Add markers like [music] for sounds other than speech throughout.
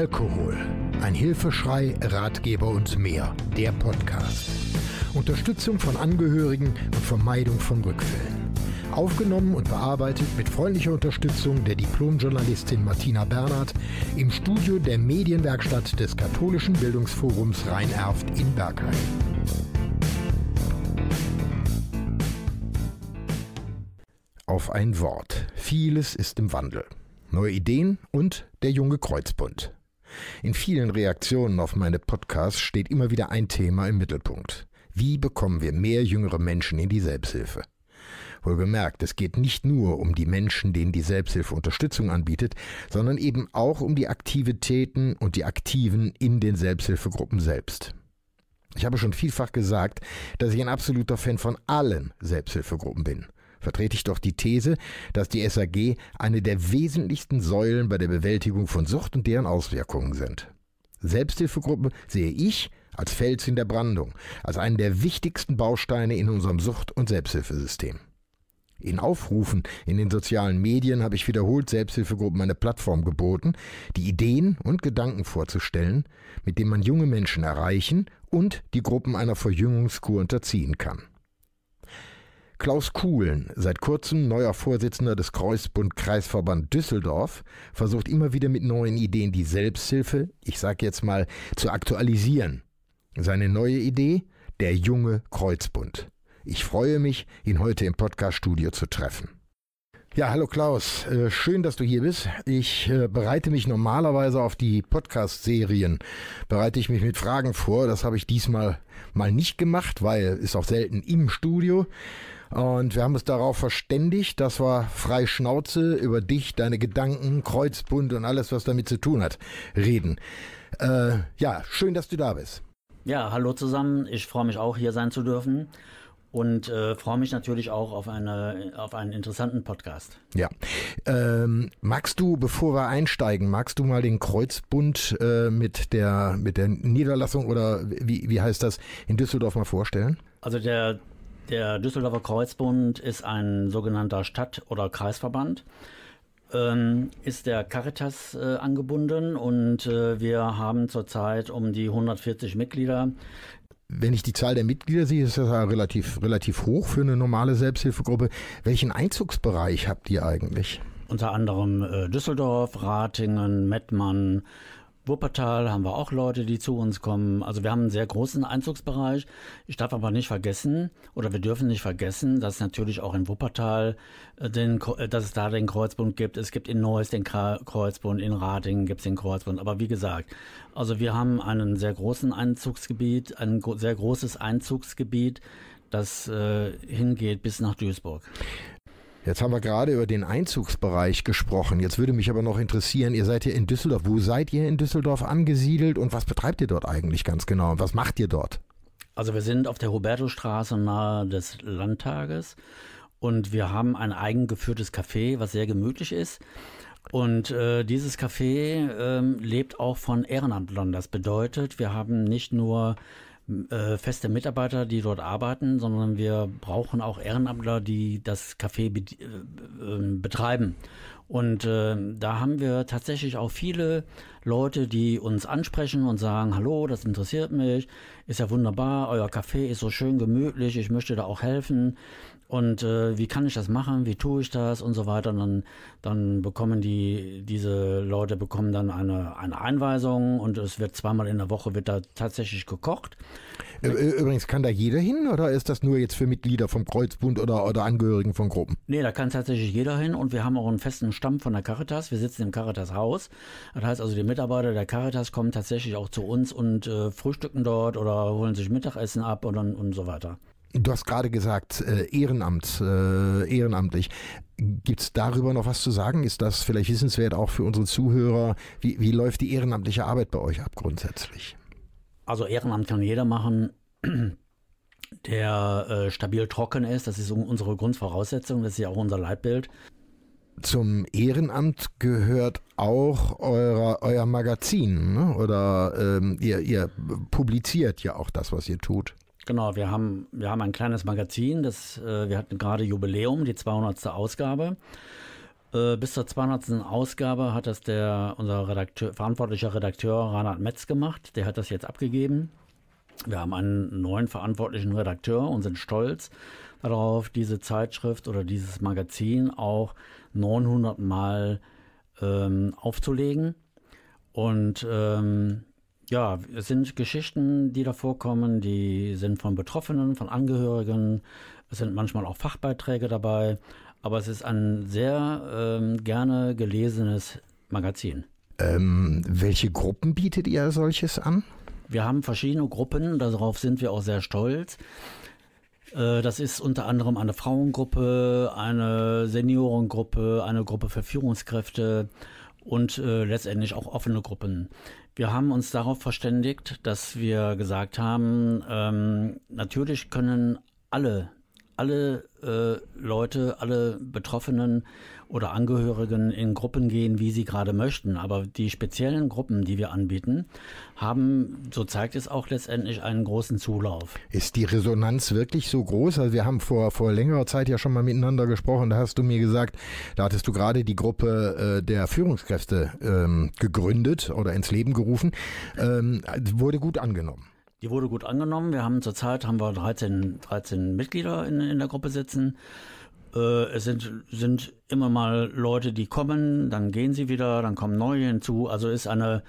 Alkohol. Ein Hilfeschrei, Ratgeber und mehr. Der Podcast. Unterstützung von Angehörigen und Vermeidung von Rückfällen. Aufgenommen und bearbeitet mit freundlicher Unterstützung der Diplomjournalistin Martina Bernhard im Studio der Medienwerkstatt des Katholischen Bildungsforums Rhein-Erft in Bergheim. Auf ein Wort. Vieles ist im Wandel. Neue Ideen und der junge Kreuzbund. In vielen Reaktionen auf meine Podcasts steht immer wieder ein Thema im Mittelpunkt. Wie bekommen wir mehr jüngere Menschen in die Selbsthilfe? Wohlgemerkt, es geht nicht nur um die Menschen, denen die Selbsthilfe Unterstützung anbietet, sondern eben auch um die Aktivitäten und die Aktiven in den Selbsthilfegruppen selbst. Ich habe schon vielfach gesagt, dass ich ein absoluter Fan von allen Selbsthilfegruppen bin. Vertrete ich doch die These, dass die SAG eine der wesentlichsten Säulen bei der Bewältigung von Sucht und deren Auswirkungen sind. Selbsthilfegruppen sehe ich als Fels in der Brandung, als einen der wichtigsten Bausteine in unserem Sucht- und Selbsthilfesystem. In Aufrufen in den sozialen Medien habe ich wiederholt Selbsthilfegruppen eine Plattform geboten, die Ideen und Gedanken vorzustellen, mit denen man junge Menschen erreichen und die Gruppen einer Verjüngungskur unterziehen kann. Klaus Kuhlen, seit kurzem neuer Vorsitzender des Kreuzbund Kreisverband Düsseldorf, versucht immer wieder mit neuen Ideen die Selbsthilfe, ich sage jetzt mal, zu aktualisieren. Seine neue Idee? Der junge Kreuzbund. Ich freue mich, ihn heute im Podcaststudio zu treffen. Ja, hallo Klaus, äh, schön, dass du hier bist. Ich äh, bereite mich normalerweise auf die Podcast-Serien, bereite ich mich mit Fragen vor. Das habe ich diesmal mal nicht gemacht, weil ist auch selten im Studio. Und wir haben uns darauf verständigt, dass wir frei Schnauze über dich, deine Gedanken, Kreuzbund und alles, was damit zu tun hat, reden. Äh, ja, schön, dass du da bist. Ja, hallo zusammen. Ich freue mich auch, hier sein zu dürfen und äh, freue mich natürlich auch auf, eine, auf einen interessanten Podcast. Ja. Ähm, magst du, bevor wir einsteigen, magst du mal den Kreuzbund äh, mit, der, mit der Niederlassung oder wie, wie heißt das in Düsseldorf mal vorstellen? Also der der Düsseldorfer Kreuzbund ist ein sogenannter Stadt- oder Kreisverband. Ähm, ist der Caritas äh, angebunden und äh, wir haben zurzeit um die 140 Mitglieder. Wenn ich die Zahl der Mitglieder sehe, ist das ja relativ, relativ hoch für eine normale Selbsthilfegruppe. Welchen Einzugsbereich habt ihr eigentlich? Unter anderem äh, Düsseldorf, Ratingen, Mettmann, Wuppertal haben wir auch Leute, die zu uns kommen. Also wir haben einen sehr großen Einzugsbereich. Ich darf aber nicht vergessen, oder wir dürfen nicht vergessen, dass natürlich auch in Wuppertal äh, den, äh, dass es da den Kreuzbund gibt. Es gibt in Neuss den Kreuzbund, in Ratingen gibt es den Kreuzbund. Aber wie gesagt, also wir haben einen sehr großen Einzugsgebiet, ein sehr großes Einzugsgebiet, das äh, hingeht bis nach Duisburg. Jetzt haben wir gerade über den Einzugsbereich gesprochen. Jetzt würde mich aber noch interessieren, ihr seid hier in Düsseldorf. Wo seid ihr in Düsseldorf angesiedelt und was betreibt ihr dort eigentlich ganz genau? Und was macht ihr dort? Also wir sind auf der Hubertusstraße nahe des Landtages und wir haben ein eigengeführtes Café, was sehr gemütlich ist. Und äh, dieses Café äh, lebt auch von Ehrenamtlern. Das bedeutet, wir haben nicht nur äh, feste Mitarbeiter, die dort arbeiten, sondern wir brauchen auch Ehrenamtler, die das Café be äh, ähm, betreiben. Und äh, da haben wir tatsächlich auch viele Leute, die uns ansprechen und sagen, hallo, das interessiert mich, ist ja wunderbar, euer Café ist so schön gemütlich, ich möchte da auch helfen und äh, wie kann ich das machen, wie tue ich das und so weiter. Und dann, dann bekommen die, diese Leute bekommen dann eine, eine Einweisung und es wird zweimal in der Woche wird da tatsächlich gekocht. Übrigens, kann da jeder hin oder ist das nur jetzt für Mitglieder vom Kreuzbund oder, oder Angehörigen von Gruppen? Nee, da kann tatsächlich jeder hin und wir haben auch einen festen Stamm von der Caritas. Wir sitzen im Caritas Haus. Das heißt also, die Mitarbeiter der Caritas kommen tatsächlich auch zu uns und äh, frühstücken dort oder holen sich Mittagessen ab und, und so weiter. Du hast gerade gesagt, äh, Ehrenamt, äh, ehrenamtlich. Gibt es darüber noch was zu sagen? Ist das vielleicht wissenswert auch für unsere Zuhörer? Wie, wie läuft die ehrenamtliche Arbeit bei euch ab grundsätzlich? Also Ehrenamt kann jeder machen, [clears throat] der äh, stabil trocken ist. Das ist unsere Grundvoraussetzung, das ist ja auch unser Leitbild. Zum Ehrenamt gehört auch euer, euer Magazin, ne? oder ähm, ihr, ihr publiziert ja auch das, was ihr tut. Genau, wir haben, wir haben ein kleines Magazin, das, äh, wir hatten gerade Jubiläum, die 200. Ausgabe. Äh, bis zur 200. Ausgabe hat das der, unser Redakteur, verantwortlicher Redakteur Reinhard Metz gemacht. Der hat das jetzt abgegeben. Wir haben einen neuen verantwortlichen Redakteur und sind stolz darauf, diese Zeitschrift oder dieses Magazin auch 900 Mal ähm, aufzulegen. Und ähm, ja, es sind Geschichten, die da vorkommen, die sind von Betroffenen, von Angehörigen. Es sind manchmal auch Fachbeiträge dabei. Aber es ist ein sehr ähm, gerne gelesenes Magazin. Ähm, welche Gruppen bietet ihr solches an? Wir haben verschiedene Gruppen, darauf sind wir auch sehr stolz. Äh, das ist unter anderem eine Frauengruppe, eine Seniorengruppe, eine Gruppe für Führungskräfte und äh, letztendlich auch offene Gruppen. Wir haben uns darauf verständigt, dass wir gesagt haben, ähm, natürlich können alle alle äh, Leute, alle Betroffenen oder Angehörigen in Gruppen gehen, wie sie gerade möchten. Aber die speziellen Gruppen, die wir anbieten, haben, so zeigt es auch letztendlich, einen großen Zulauf. Ist die Resonanz wirklich so groß? Also wir haben vor, vor längerer Zeit ja schon mal miteinander gesprochen. Da hast du mir gesagt, da hattest du gerade die Gruppe äh, der Führungskräfte ähm, gegründet oder ins Leben gerufen. Ähm, wurde gut angenommen. Die wurde gut angenommen. Wir haben zurzeit haben wir 13, 13 Mitglieder in, in der Gruppe sitzen. Äh, es sind, sind immer mal Leute, die kommen, dann gehen sie wieder, dann kommen neue hinzu. Also ist eine,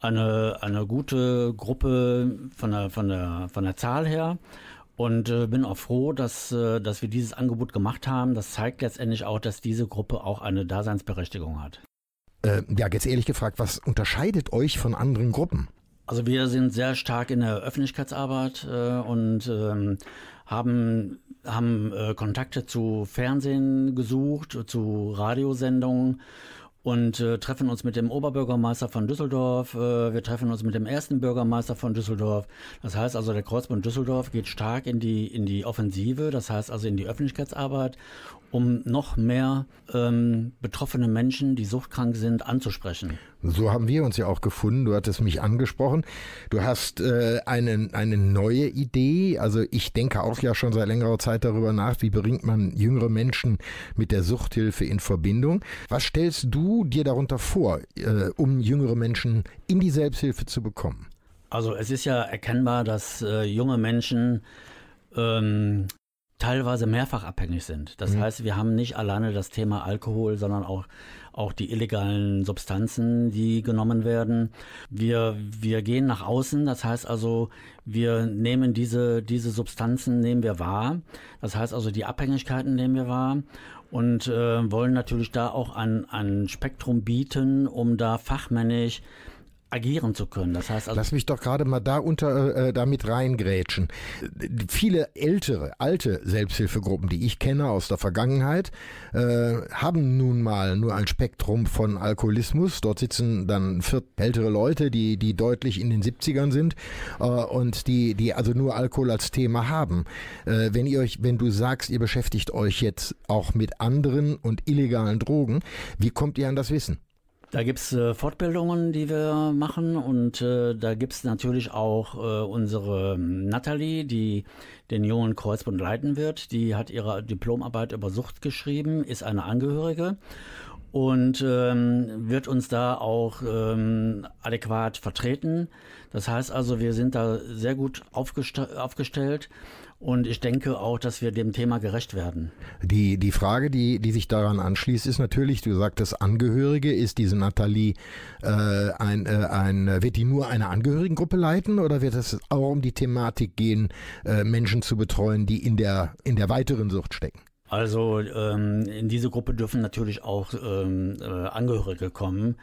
eine, eine gute Gruppe von der, von der, von der Zahl her. Und äh, bin auch froh, dass, äh, dass wir dieses Angebot gemacht haben. Das zeigt letztendlich auch, dass diese Gruppe auch eine Daseinsberechtigung hat. Äh, ja, jetzt ehrlich gefragt, was unterscheidet euch von anderen Gruppen? Also wir sind sehr stark in der Öffentlichkeitsarbeit äh, und ähm, haben, haben äh, Kontakte zu Fernsehen gesucht, zu Radiosendungen und äh, treffen uns mit dem Oberbürgermeister von Düsseldorf. Äh, wir treffen uns mit dem ersten Bürgermeister von Düsseldorf. Das heißt also, der Kreuzbund Düsseldorf geht stark in die, in die Offensive, das heißt also in die Öffentlichkeitsarbeit, um noch mehr ähm, betroffene Menschen, die suchtkrank sind, anzusprechen. So haben wir uns ja auch gefunden. Du hattest mich angesprochen. Du hast äh, eine, eine neue Idee. Also ich denke auch ja schon seit längerer Zeit darüber nach, wie bringt man jüngere Menschen mit der Suchthilfe in Verbindung. Was stellst du dir darunter vor, äh, um jüngere Menschen in die Selbsthilfe zu bekommen? Also es ist ja erkennbar, dass äh, junge Menschen ähm, teilweise mehrfach abhängig sind. Das mhm. heißt, wir haben nicht alleine das Thema Alkohol, sondern auch, auch die illegalen Substanzen, die genommen werden. Wir, wir gehen nach außen, das heißt also, wir nehmen diese, diese Substanzen, nehmen wir wahr. Das heißt also, die Abhängigkeiten nehmen wir wahr und äh, wollen natürlich da auch ein, ein Spektrum bieten, um da fachmännisch agieren zu können. Das heißt also Lass mich doch gerade mal da unter äh, damit reingrätschen. Viele ältere, alte Selbsthilfegruppen, die ich kenne aus der Vergangenheit, äh, haben nun mal nur ein Spektrum von Alkoholismus. Dort sitzen dann ältere Leute, die, die deutlich in den 70ern sind äh, und die, die also nur Alkohol als Thema haben. Äh, wenn ihr euch, wenn du sagst, ihr beschäftigt euch jetzt auch mit anderen und illegalen Drogen, wie kommt ihr an das Wissen? Da gibt's äh, Fortbildungen, die wir machen und äh, da gibt's natürlich auch äh, unsere ähm, Natalie, die den Jungen Kreuzbund leiten wird. Die hat ihre Diplomarbeit über Sucht geschrieben, ist eine Angehörige und ähm, wird uns da auch ähm, adäquat vertreten. Das heißt also, wir sind da sehr gut aufgest aufgestellt und ich denke auch, dass wir dem Thema gerecht werden. Die, die Frage, die, die sich daran anschließt, ist natürlich, du sagtest Angehörige, ist diese Nathalie äh, ein, äh, ein, wird die nur eine Angehörigengruppe leiten oder wird es auch um die Thematik gehen, äh, Menschen zu betreuen, die in der, in der weiteren Sucht stecken? Also ähm, in diese Gruppe dürfen natürlich auch ähm, äh, Angehörige kommen,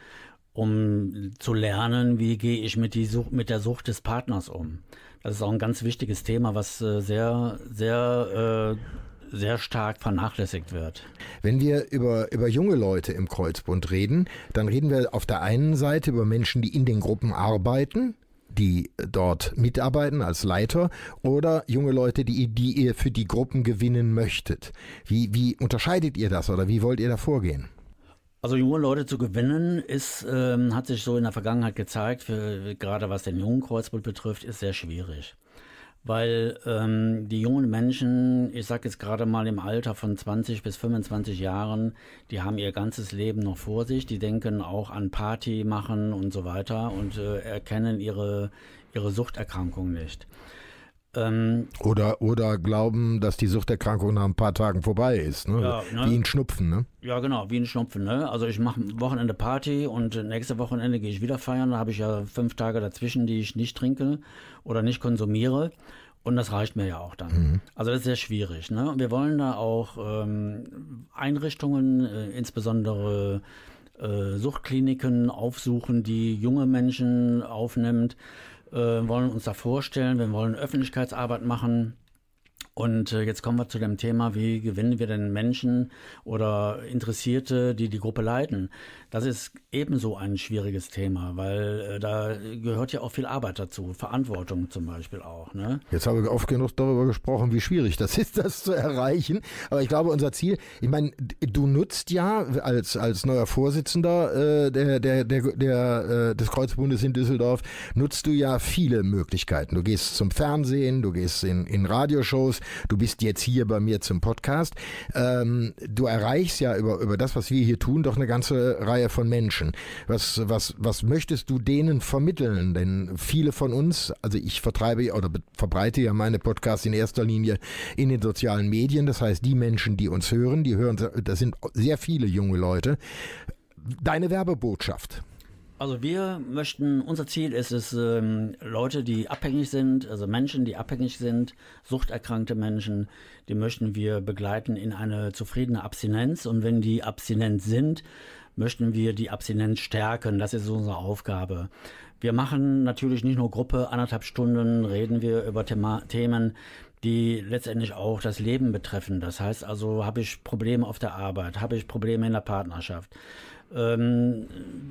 um zu lernen, wie gehe ich mit, die Sucht, mit der Sucht des Partners um. Das ist auch ein ganz wichtiges Thema, was äh, sehr, sehr, äh, sehr stark vernachlässigt wird. Wenn wir über, über junge Leute im Kreuzbund reden, dann reden wir auf der einen Seite über Menschen, die in den Gruppen arbeiten, die dort mitarbeiten als Leiter oder junge Leute, die, die ihr für die Gruppen gewinnen möchtet. Wie, wie unterscheidet ihr das oder wie wollt ihr da vorgehen? Also junge Leute zu gewinnen, ist, ähm, hat sich so in der Vergangenheit gezeigt, für, gerade was den jungen Kreuzbund betrifft, ist sehr schwierig. Weil ähm, die jungen Menschen, ich sage jetzt gerade mal im Alter von 20 bis 25 Jahren, die haben ihr ganzes Leben noch vor sich, die denken auch an Party machen und so weiter und äh, erkennen ihre, ihre Suchterkrankung nicht. Ähm, oder, oder glauben, dass die Suchterkrankung nach ein paar Tagen vorbei ist. Ne? Ja, ne? Wie ein Schnupfen, ne? Ja, genau, wie ein Schnupfen. Ne? Also ich mache Wochenende Party und nächste Wochenende gehe ich wieder feiern. Da habe ich ja fünf Tage dazwischen, die ich nicht trinke oder nicht konsumiere. Und das reicht mir ja auch dann. Mhm. Also das ist sehr schwierig. Ne? Wir wollen da auch ähm, Einrichtungen, äh, insbesondere äh, Suchtkliniken aufsuchen, die junge Menschen aufnimmt äh, wollen uns da vorstellen, wir wollen Öffentlichkeitsarbeit machen. Und äh, jetzt kommen wir zu dem Thema, wie gewinnen wir denn Menschen oder Interessierte, die die Gruppe leiten? Das ist ebenso ein schwieriges Thema, weil äh, da gehört ja auch viel Arbeit dazu, Verantwortung zum Beispiel auch. Ne? Jetzt habe ich oft genug darüber gesprochen, wie schwierig das ist, [laughs] das zu erreichen. Aber ich glaube, unser Ziel, ich meine, du nutzt ja als, als neuer Vorsitzender äh, der, der, der, der, äh, des Kreuzbundes in Düsseldorf, nutzt du ja viele Möglichkeiten. Du gehst zum Fernsehen, du gehst in, in Radioshows, du bist jetzt hier bei mir zum Podcast. Ähm, du erreichst ja über, über das, was wir hier tun, doch eine ganze Reihe von Menschen. Was, was, was möchtest du denen vermitteln? Denn viele von uns, also ich vertreibe oder verbreite ja meine Podcasts in erster Linie in den sozialen Medien. Das heißt, die Menschen, die uns hören, die hören, das sind sehr viele junge Leute. Deine Werbebotschaft. Also wir möchten, unser Ziel ist es, ähm, Leute, die abhängig sind, also Menschen, die abhängig sind, suchterkrankte Menschen, die möchten wir begleiten in eine zufriedene Abstinenz. Und wenn die abstinent sind, möchten wir die Abstinenz stärken. Das ist unsere Aufgabe. Wir machen natürlich nicht nur Gruppe, anderthalb Stunden reden wir über Thema, Themen, die letztendlich auch das Leben betreffen. Das heißt also, habe ich Probleme auf der Arbeit, habe ich Probleme in der Partnerschaft, ähm,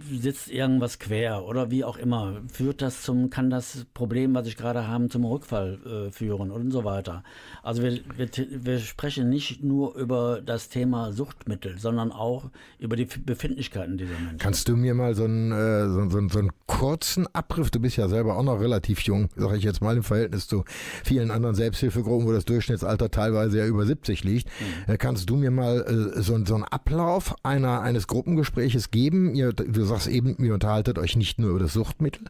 sitzt irgendwas quer oder wie auch immer, führt das zum, kann das Problem, was ich gerade habe, zum Rückfall äh, führen und so weiter. Also wir, wir, wir sprechen nicht nur über das Thema Suchtmittel, sondern auch über die Befindlichkeiten dieser Menschen. Kannst du mir mal so einen, äh, so, so, so einen kurzen Abriff, du bist ja selber auch noch relativ jung, sage ich jetzt mal im Verhältnis zu vielen anderen Selbsthilfegruppen, wo das Durchschnittsalter teilweise ja über 70 liegt, mhm. äh, kannst du mir mal äh, so, so einen Ablauf einer, eines Gruppengesprächs welches geben. Ihr, du sagst eben, ihr unterhaltet euch nicht nur über das Suchtmittel,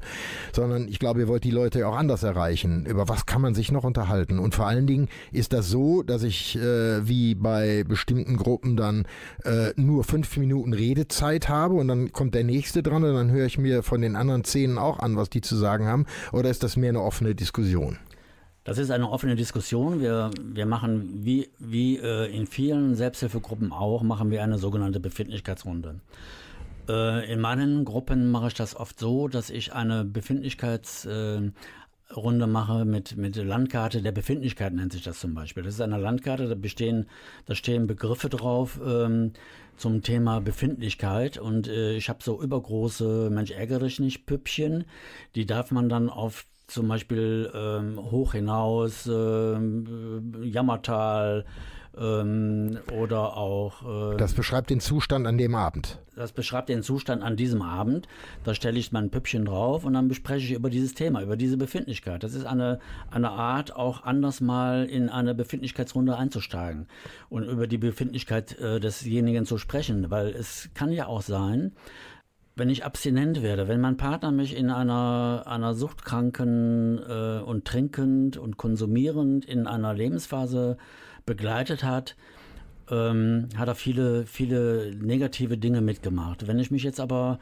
sondern ich glaube, ihr wollt die Leute auch anders erreichen. Über was kann man sich noch unterhalten? Und vor allen Dingen ist das so, dass ich äh, wie bei bestimmten Gruppen dann äh, nur fünf Minuten Redezeit habe und dann kommt der nächste dran und dann höre ich mir von den anderen zehn auch an, was die zu sagen haben. Oder ist das mehr eine offene Diskussion? Das ist eine offene Diskussion. Wir, wir machen, wie, wie äh, in vielen Selbsthilfegruppen auch, machen wir eine sogenannte Befindlichkeitsrunde. Äh, in meinen Gruppen mache ich das oft so, dass ich eine Befindlichkeitsrunde äh, mache mit, mit Landkarte der Befindlichkeit, nennt sich das zum Beispiel. Das ist eine Landkarte, da, bestehen, da stehen Begriffe drauf ähm, zum Thema Befindlichkeit und äh, ich habe so übergroße, Mensch ärgere dich nicht, Püppchen, die darf man dann auf zum Beispiel ähm, hoch hinaus, ähm, Jammertal ähm, oder auch. Äh, das beschreibt den Zustand an dem Abend. Das beschreibt den Zustand an diesem Abend. Da stelle ich mein Püppchen drauf und dann bespreche ich über dieses Thema, über diese Befindlichkeit. Das ist eine, eine Art, auch anders mal in eine Befindlichkeitsrunde einzusteigen und über die Befindlichkeit äh, desjenigen zu sprechen, weil es kann ja auch sein, wenn ich abstinent werde, wenn mein Partner mich in einer, einer suchtkranken äh, und trinkend und konsumierend in einer Lebensphase begleitet hat, ähm, hat er viele, viele negative Dinge mitgemacht. Wenn ich mich jetzt aber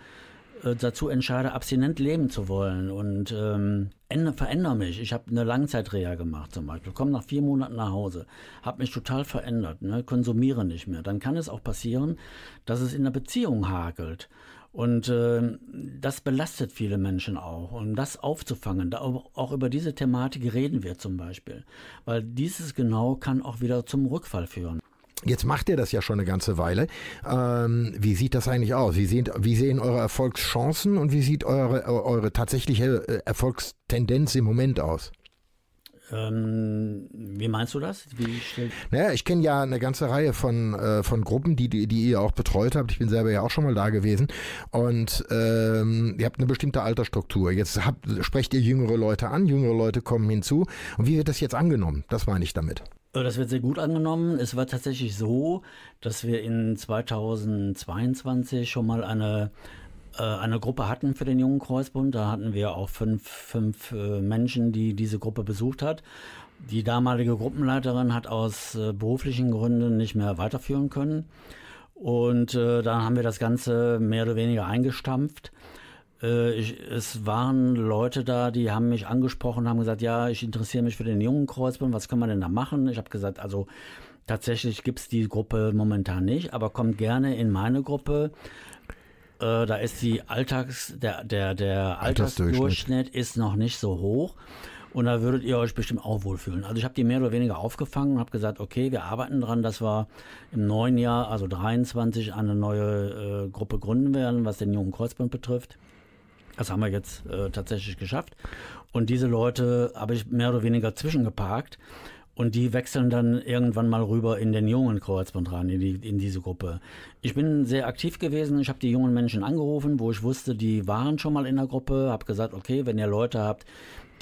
äh, dazu entscheide, abstinent leben zu wollen und ähm, verändere mich. Ich habe eine Langzeitreha gemacht zum Beispiel, komme nach vier Monaten nach Hause, habe mich total verändert, ne, konsumiere nicht mehr. Dann kann es auch passieren, dass es in der Beziehung hakelt. Und äh, das belastet viele Menschen auch. Um das aufzufangen, da auch, über diese Thematik reden wir zum Beispiel. Weil dieses genau kann auch wieder zum Rückfall führen. Jetzt macht ihr das ja schon eine ganze Weile. Ähm, wie sieht das eigentlich aus? Wie sehen, wie sehen eure Erfolgschancen und wie sieht eure, eure tatsächliche äh, Erfolgstendenz im Moment aus? Ähm, wie meinst du das? naja, ich kenne ja eine ganze Reihe von, äh, von Gruppen, die, die, die, ihr auch betreut habt. Ich bin selber ja auch schon mal da gewesen. Und ähm, ihr habt eine bestimmte Altersstruktur. Jetzt habt, sprecht ihr jüngere Leute an, jüngere Leute kommen hinzu. Und wie wird das jetzt angenommen? Das meine ich damit. Äh, das wird sehr gut angenommen. Es war tatsächlich so, dass wir in 2022 schon mal eine eine Gruppe hatten für den Jungen Kreuzbund. Da hatten wir auch fünf, fünf äh, Menschen, die diese Gruppe besucht hat. Die damalige Gruppenleiterin hat aus äh, beruflichen Gründen nicht mehr weiterführen können. Und äh, dann haben wir das Ganze mehr oder weniger eingestampft. Äh, ich, es waren Leute da, die haben mich angesprochen, haben gesagt, ja, ich interessiere mich für den jungen Kreuzbund, was können wir denn da machen? Ich habe gesagt, also tatsächlich gibt es die Gruppe momentan nicht, aber kommt gerne in meine Gruppe. Äh, da ist die Alltags, der, der, der Altersdurchschnitt ist noch nicht so hoch. Und da würdet ihr euch bestimmt auch wohlfühlen. Also ich habe die mehr oder weniger aufgefangen und habe gesagt, okay, wir arbeiten daran, dass wir im neuen Jahr, also 23, eine neue äh, Gruppe gründen werden, was den Jungen Kreuzbund betrifft. Das haben wir jetzt äh, tatsächlich geschafft. Und diese Leute habe ich mehr oder weniger zwischengeparkt. Und die wechseln dann irgendwann mal rüber in den jungen Kreuzband rein, in, die, in diese Gruppe. Ich bin sehr aktiv gewesen. Ich habe die jungen Menschen angerufen, wo ich wusste, die waren schon mal in der Gruppe. Habe gesagt, okay, wenn ihr Leute habt,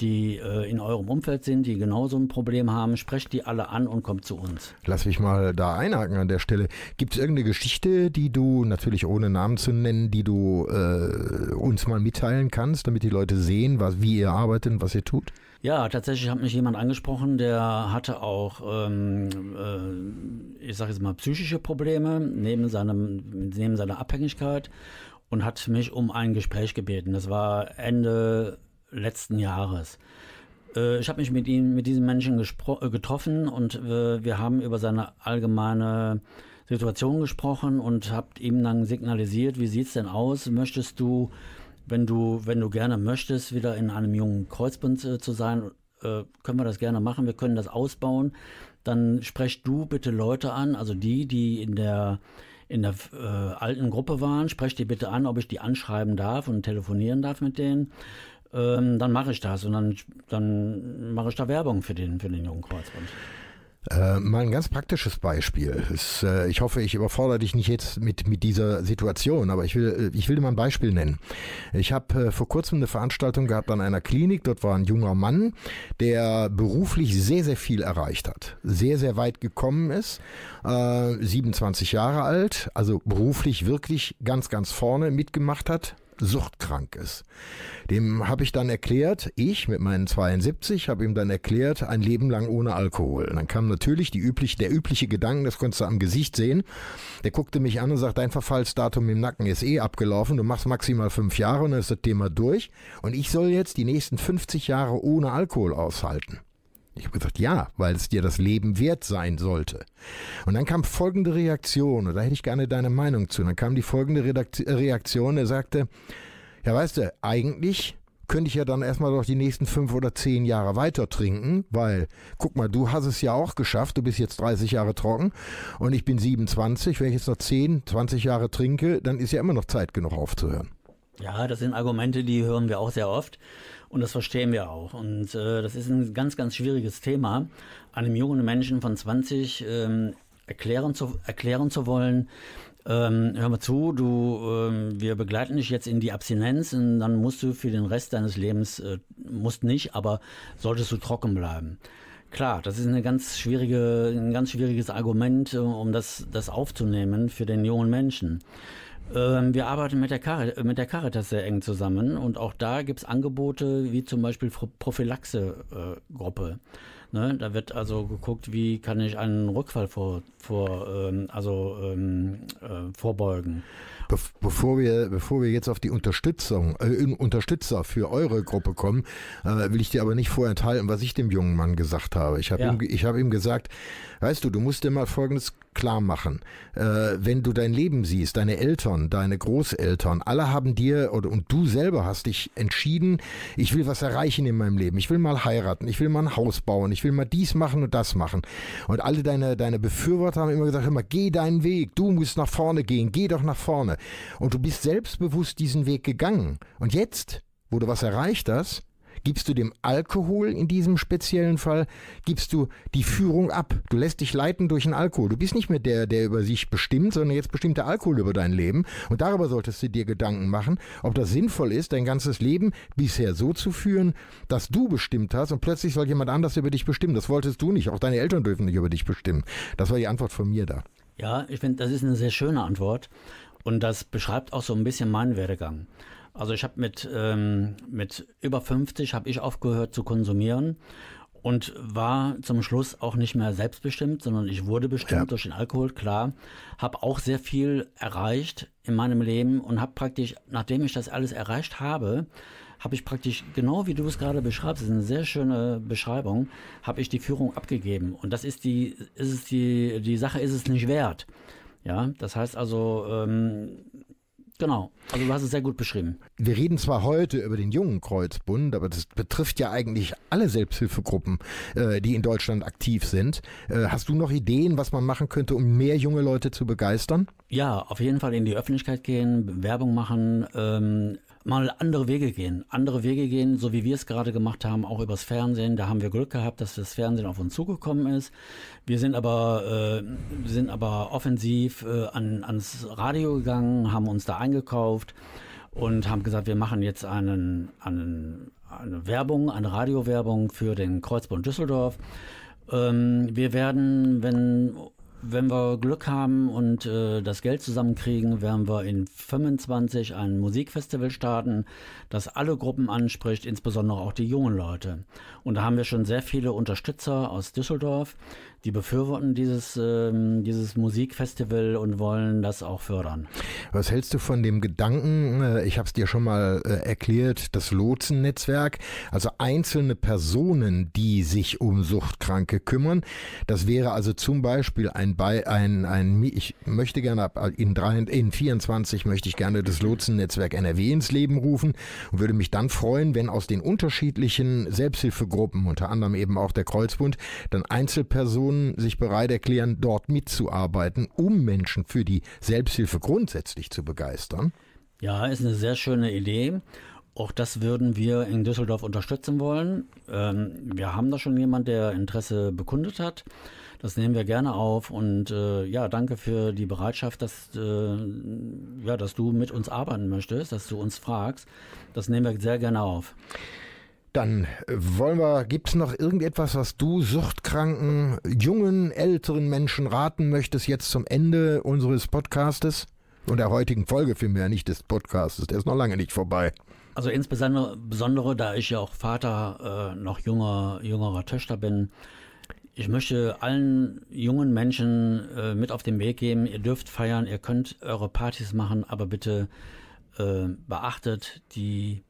die äh, in eurem Umfeld sind, die genauso ein Problem haben, sprecht die alle an und kommt zu uns. Lass mich mal da einhaken an der Stelle. Gibt es irgendeine Geschichte, die du, natürlich ohne Namen zu nennen, die du äh, uns mal mitteilen kannst, damit die Leute sehen, was, wie ihr arbeitet und was ihr tut? Ja, tatsächlich hat mich jemand angesprochen, der hatte auch, ähm, äh, ich sage jetzt mal, psychische Probleme neben, seinem, neben seiner Abhängigkeit und hat mich um ein Gespräch gebeten. Das war Ende letzten Jahres. Äh, ich habe mich mit ihm, mit diesem Menschen äh, getroffen und äh, wir haben über seine allgemeine Situation gesprochen und habt ihm dann signalisiert, wie sieht es denn aus? Möchtest du wenn du, wenn du gerne möchtest, wieder in einem jungen Kreuzbund äh, zu sein, äh, können wir das gerne machen. Wir können das ausbauen. Dann sprech du bitte Leute an, also die, die in der in der äh, alten Gruppe waren, sprech die bitte an, ob ich die anschreiben darf und telefonieren darf mit denen. Ähm, dann mache ich das und dann, dann mache ich da Werbung für den, für den jungen Kreuzbund. Äh, mal ein ganz praktisches Beispiel. Es, äh, ich hoffe, ich überfordere dich nicht jetzt mit, mit dieser Situation, aber ich will, äh, ich will dir mal ein Beispiel nennen. Ich habe äh, vor kurzem eine Veranstaltung gehabt an einer Klinik. Dort war ein junger Mann, der beruflich sehr, sehr viel erreicht hat. Sehr, sehr weit gekommen ist. 27 äh, Jahre alt, also beruflich wirklich ganz, ganz vorne mitgemacht hat suchtkrank ist. Dem habe ich dann erklärt, ich mit meinen 72 habe ihm dann erklärt, ein Leben lang ohne Alkohol. Und dann kam natürlich die üblich, der übliche Gedanke, das konntest du am Gesicht sehen. Der guckte mich an und sagt, dein Verfallsdatum im Nacken ist eh abgelaufen, du machst maximal fünf Jahre und dann ist das Thema durch. Und ich soll jetzt die nächsten 50 Jahre ohne Alkohol aushalten. Ich habe gesagt, ja, weil es dir das Leben wert sein sollte. Und dann kam folgende Reaktion, und da hätte ich gerne deine Meinung zu. Und dann kam die folgende Reaktion, er sagte, ja weißt du, eigentlich könnte ich ja dann erstmal doch die nächsten fünf oder zehn Jahre weiter trinken, weil, guck mal, du hast es ja auch geschafft, du bist jetzt 30 Jahre trocken und ich bin 27, wenn ich jetzt noch 10, 20 Jahre trinke, dann ist ja immer noch Zeit genug aufzuhören. Ja, das sind Argumente, die hören wir auch sehr oft. Und das verstehen wir auch. Und äh, das ist ein ganz, ganz schwieriges Thema, einem jungen Menschen von 20 ähm, erklären, zu, erklären zu wollen, ähm, hör mal zu, du, ähm, wir begleiten dich jetzt in die Abstinenz und dann musst du für den Rest deines Lebens, äh, musst nicht, aber solltest du trocken bleiben. Klar, das ist eine ganz schwierige, ein ganz schwieriges Argument, äh, um das, das aufzunehmen für den jungen Menschen. Ähm, wir arbeiten mit der, Car mit der Caritas sehr eng zusammen und auch da gibt es Angebote wie zum Beispiel Prophylaxe-Gruppe. ne? Da wird also geguckt, wie kann ich einen Rückfall vor, vor, ähm, also, ähm, äh, vorbeugen. Be bevor, wir, bevor wir jetzt auf die Unterstützung, äh, Unterstützer für eure Gruppe kommen, äh, will ich dir aber nicht vorenthalten, was ich dem jungen Mann gesagt habe. Ich habe ja. ihm, hab ihm gesagt, weißt du, du musst dir mal Folgendes klar machen. Äh, wenn du dein Leben siehst, deine Eltern, deine Großeltern, alle haben dir oder und du selber hast dich entschieden, ich will was erreichen in meinem Leben. Ich will mal heiraten, ich will mal ein Haus bauen, ich will mal dies machen und das machen. Und alle deine, deine Befürworter haben immer gesagt, immer, geh deinen Weg, du musst nach vorne gehen, geh doch nach vorne. Und du bist selbstbewusst diesen Weg gegangen. Und jetzt, wo du was erreicht hast, Gibst du dem Alkohol in diesem speziellen Fall, gibst du die Führung ab. Du lässt dich leiten durch den Alkohol. Du bist nicht mehr der, der über sich bestimmt, sondern jetzt bestimmt der Alkohol über dein Leben. Und darüber solltest du dir Gedanken machen, ob das sinnvoll ist, dein ganzes Leben bisher so zu führen, dass du bestimmt hast und plötzlich soll jemand anders über dich bestimmen. Das wolltest du nicht. Auch deine Eltern dürfen nicht über dich bestimmen. Das war die Antwort von mir da. Ja, ich finde, das ist eine sehr schöne Antwort. Und das beschreibt auch so ein bisschen meinen Werdegang. Also ich habe mit, ähm, mit über 50 habe ich aufgehört zu konsumieren und war zum Schluss auch nicht mehr selbstbestimmt, sondern ich wurde bestimmt ja. durch den Alkohol, klar. Habe auch sehr viel erreicht in meinem Leben und habe praktisch, nachdem ich das alles erreicht habe, habe ich praktisch, genau wie du es gerade beschreibst, das ist eine sehr schöne Beschreibung, habe ich die Führung abgegeben. Und das ist die, ist es die, die Sache ist es nicht wert. Ja, das heißt also, ähm, Genau, also du hast es sehr gut beschrieben. Wir reden zwar heute über den jungen Kreuzbund, aber das betrifft ja eigentlich alle Selbsthilfegruppen, äh, die in Deutschland aktiv sind. Äh, hast du noch Ideen, was man machen könnte, um mehr junge Leute zu begeistern? Ja, auf jeden Fall in die Öffentlichkeit gehen, Werbung machen, ähm, mal andere Wege gehen. Andere Wege gehen, so wie wir es gerade gemacht haben, auch übers Fernsehen. Da haben wir Glück gehabt, dass das Fernsehen auf uns zugekommen ist. Wir sind aber, äh, sind aber offensiv äh, an, ans Radio gegangen, haben uns da eingekauft und haben gesagt, wir machen jetzt einen, einen, eine Werbung, eine Radiowerbung für den Kreuzbund Düsseldorf. Ähm, wir werden, wenn wenn wir Glück haben und äh, das Geld zusammenkriegen, werden wir in 25 ein Musikfestival starten, das alle Gruppen anspricht, insbesondere auch die jungen Leute. Und da haben wir schon sehr viele Unterstützer aus Düsseldorf, die befürworten dieses, ähm, dieses Musikfestival und wollen das auch fördern. Was hältst du von dem Gedanken, äh, ich habe es dir schon mal äh, erklärt, das Lotsennetzwerk, also einzelne Personen, die sich um Suchtkranke kümmern. Das wäre also zum Beispiel ein, ein, ein ich möchte gerne in, drei, in 24 möchte ich gerne das Lotsennetzwerk NRW ins Leben rufen und würde mich dann freuen, wenn aus den unterschiedlichen Selbsthilfegruppen, unter anderem eben auch der Kreuzbund, dann Einzelpersonen Organisationen sich bereit erklären, dort mitzuarbeiten, um Menschen für die Selbsthilfe grundsätzlich zu begeistern? Ja, ist eine sehr schöne Idee. Auch das würden wir in Düsseldorf unterstützen wollen. Ähm, wir haben da schon jemand, der Interesse bekundet hat. Das nehmen wir gerne auf und äh, ja, danke für die Bereitschaft, dass, äh, ja, dass du mit uns arbeiten möchtest, dass du uns fragst. Das nehmen wir sehr gerne auf. Dann äh, wollen wir, gibt es noch irgendetwas, was du suchtkranken, jungen, älteren Menschen raten möchtest jetzt zum Ende unseres Podcastes? Und der heutigen Folge vielmehr, nicht des Podcastes, der ist noch lange nicht vorbei. Also insbesondere, da ich ja auch Vater äh, noch junger, jüngerer Töchter bin, ich möchte allen jungen Menschen äh, mit auf den Weg geben, ihr dürft feiern, ihr könnt eure Partys machen, aber bitte äh, beachtet die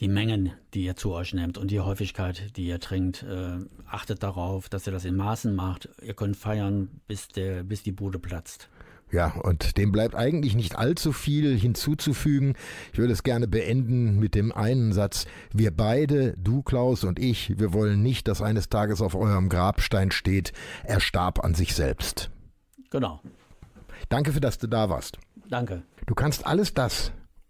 die Mengen, die ihr zu euch nehmt und die Häufigkeit, die ihr trinkt. Äh, achtet darauf, dass ihr das in Maßen macht. Ihr könnt feiern, bis, der, bis die Bude platzt. Ja, und dem bleibt eigentlich nicht allzu viel hinzuzufügen. Ich würde es gerne beenden mit dem einen Satz. Wir beide, du Klaus und ich, wir wollen nicht, dass eines Tages auf eurem Grabstein steht, er starb an sich selbst. Genau. Danke für, dass du da warst. Danke. Du kannst alles das,